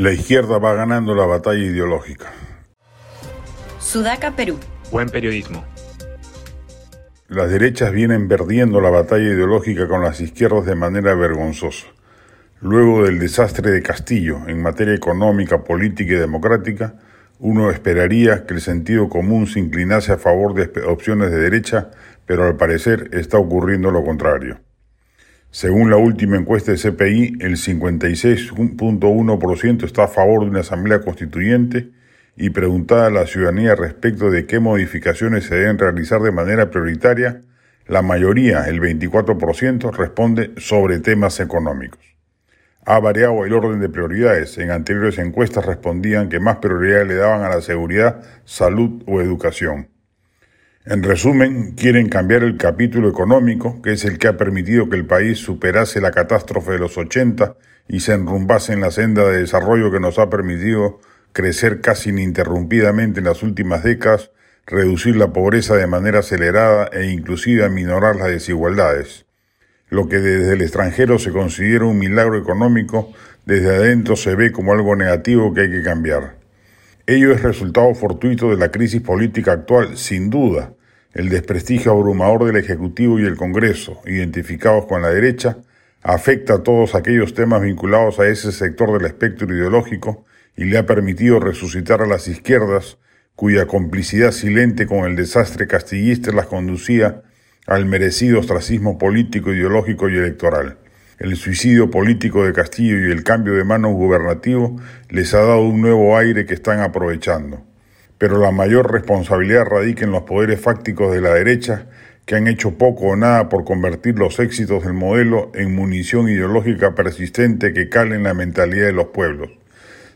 La izquierda va ganando la batalla ideológica. Sudaca, Perú. Buen periodismo. Las derechas vienen perdiendo la batalla ideológica con las izquierdas de manera vergonzosa. Luego del desastre de Castillo en materia económica, política y democrática, uno esperaría que el sentido común se inclinase a favor de opciones de derecha, pero al parecer está ocurriendo lo contrario. Según la última encuesta de CPI, el 56.1% está a favor de una asamblea constituyente y preguntada a la ciudadanía respecto de qué modificaciones se deben realizar de manera prioritaria, la mayoría, el 24%, responde sobre temas económicos. Ha variado el orden de prioridades. En anteriores encuestas respondían que más prioridad le daban a la seguridad, salud o educación. En resumen, quieren cambiar el capítulo económico, que es el que ha permitido que el país superase la catástrofe de los 80 y se enrumbase en la senda de desarrollo que nos ha permitido crecer casi ininterrumpidamente en las últimas décadas, reducir la pobreza de manera acelerada e inclusive aminorar las desigualdades. Lo que desde el extranjero se considera un milagro económico, desde adentro se ve como algo negativo que hay que cambiar. Ello es resultado fortuito de la crisis política actual, sin duda. El desprestigio abrumador del Ejecutivo y el Congreso, identificados con la derecha, afecta a todos aquellos temas vinculados a ese sector del espectro ideológico y le ha permitido resucitar a las izquierdas, cuya complicidad silente con el desastre castillista las conducía al merecido ostracismo político, ideológico y electoral. El suicidio político de Castillo y el cambio de mano gubernativo les ha dado un nuevo aire que están aprovechando. Pero la mayor responsabilidad radica en los poderes fácticos de la derecha, que han hecho poco o nada por convertir los éxitos del modelo en munición ideológica persistente que cale en la mentalidad de los pueblos.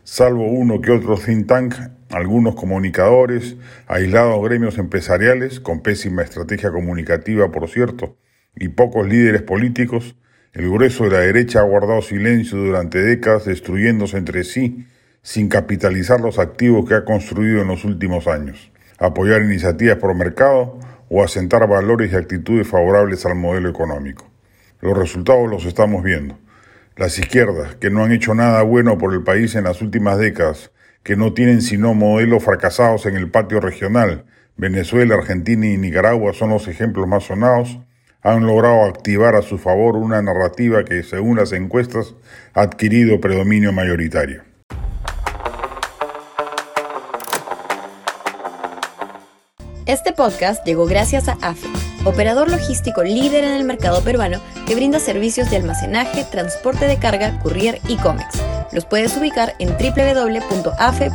Salvo uno que otro think tank, algunos comunicadores, aislados gremios empresariales, con pésima estrategia comunicativa por cierto, y pocos líderes políticos, el grueso de la derecha ha guardado silencio durante décadas, destruyéndose entre sí sin capitalizar los activos que ha construido en los últimos años, apoyar iniciativas por mercado o asentar valores y actitudes favorables al modelo económico. Los resultados los estamos viendo. Las izquierdas, que no han hecho nada bueno por el país en las últimas décadas, que no tienen sino modelos fracasados en el patio regional, Venezuela, Argentina y Nicaragua son los ejemplos más sonados, han logrado activar a su favor una narrativa que, según las encuestas, ha adquirido predominio mayoritario. Este podcast llegó gracias a AFE, operador logístico líder en el mercado peruano que brinda servicios de almacenaje, transporte de carga, courier y cómics. Los puedes ubicar en www.afe.pe.